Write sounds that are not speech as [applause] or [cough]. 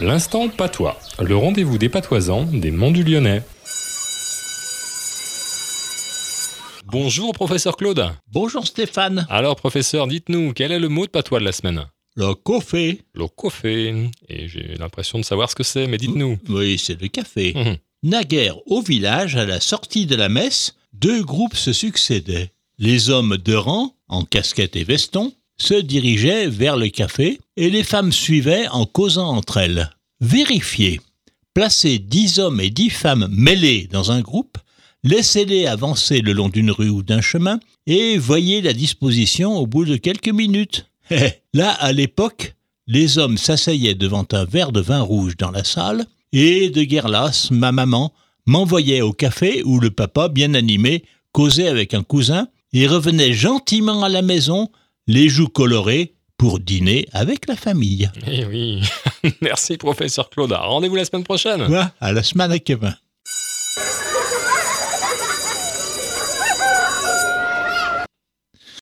L'instant patois, le rendez-vous des patoisans des Monts du Lyonnais. Bonjour professeur Claude. Bonjour Stéphane. Alors professeur, dites-nous, quel est le mot de patois de la semaine? Le café. Le café. Et j'ai l'impression de savoir ce que c'est, mais dites-nous. Oui, c'est le café. Mhm. Naguère, au village, à la sortie de la messe, deux groupes se succédaient. Les hommes de rang, en casquette et veston, se dirigeaient vers le café et les femmes suivaient en causant entre elles. Vérifiez. Placez dix hommes et dix femmes mêlés dans un groupe, laissez-les avancer le long d'une rue ou d'un chemin et voyez la disposition au bout de quelques minutes. [laughs] Là, à l'époque, les hommes s'asseyaient devant un verre de vin rouge dans la salle et de guerre lasse, ma maman m'envoyait au café où le papa, bien animé, causait avec un cousin et revenait gentiment à la maison, les joues colorées pour dîner avec la famille. Eh oui, [laughs] merci professeur Claude. Rendez-vous la semaine prochaine. À la semaine à Kevin.